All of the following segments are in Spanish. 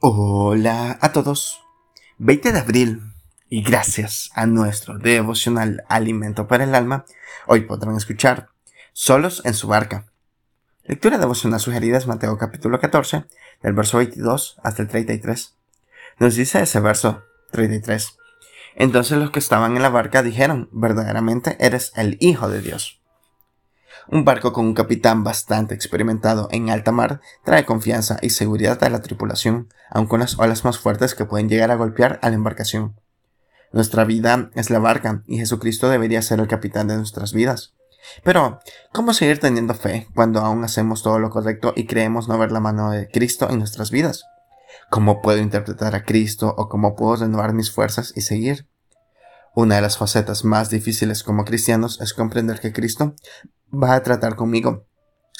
Hola a todos. 20 de abril. Y gracias a nuestro devocional Alimento para el Alma, hoy podrán escuchar Solos en su barca. Lectura devocional sugerida es Mateo capítulo 14, del verso 22 hasta el 33. Nos dice ese verso 33. Entonces los que estaban en la barca dijeron, verdaderamente eres el Hijo de Dios. Un barco con un capitán bastante experimentado en alta mar trae confianza y seguridad a la tripulación, aun con las olas más fuertes que pueden llegar a golpear a la embarcación. Nuestra vida es la barca y Jesucristo debería ser el capitán de nuestras vidas. Pero, ¿cómo seguir teniendo fe cuando aún hacemos todo lo correcto y creemos no ver la mano de Cristo en nuestras vidas? ¿Cómo puedo interpretar a Cristo o cómo puedo renovar mis fuerzas y seguir? Una de las facetas más difíciles como cristianos es comprender que Cristo va a tratar conmigo,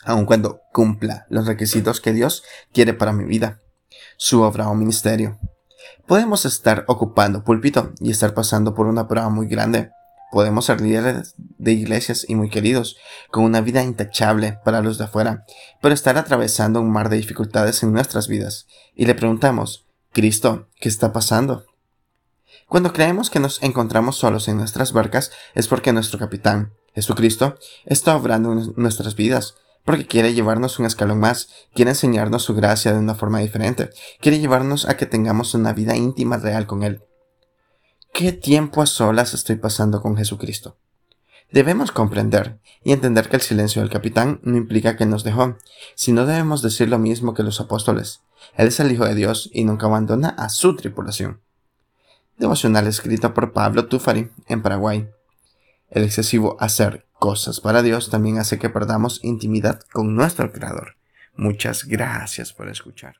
aun cuando cumpla los requisitos que Dios quiere para mi vida, su obra o ministerio. Podemos estar ocupando púlpito y estar pasando por una prueba muy grande. Podemos ser líderes de iglesias y muy queridos, con una vida intachable para los de afuera, pero estar atravesando un mar de dificultades en nuestras vidas. Y le preguntamos, Cristo, ¿qué está pasando? Cuando creemos que nos encontramos solos en nuestras barcas es porque nuestro capitán, Jesucristo está obrando en nuestras vidas, porque quiere llevarnos un escalón más, quiere enseñarnos su gracia de una forma diferente, quiere llevarnos a que tengamos una vida íntima real con Él. ¿Qué tiempo a solas estoy pasando con Jesucristo? Debemos comprender y entender que el silencio del capitán no implica que nos dejó, sino debemos decir lo mismo que los apóstoles. Él es el Hijo de Dios y nunca abandona a su tripulación. Devocional escrito por Pablo Tufari en Paraguay. El excesivo hacer cosas para Dios también hace que perdamos intimidad con nuestro Creador. Muchas gracias por escuchar.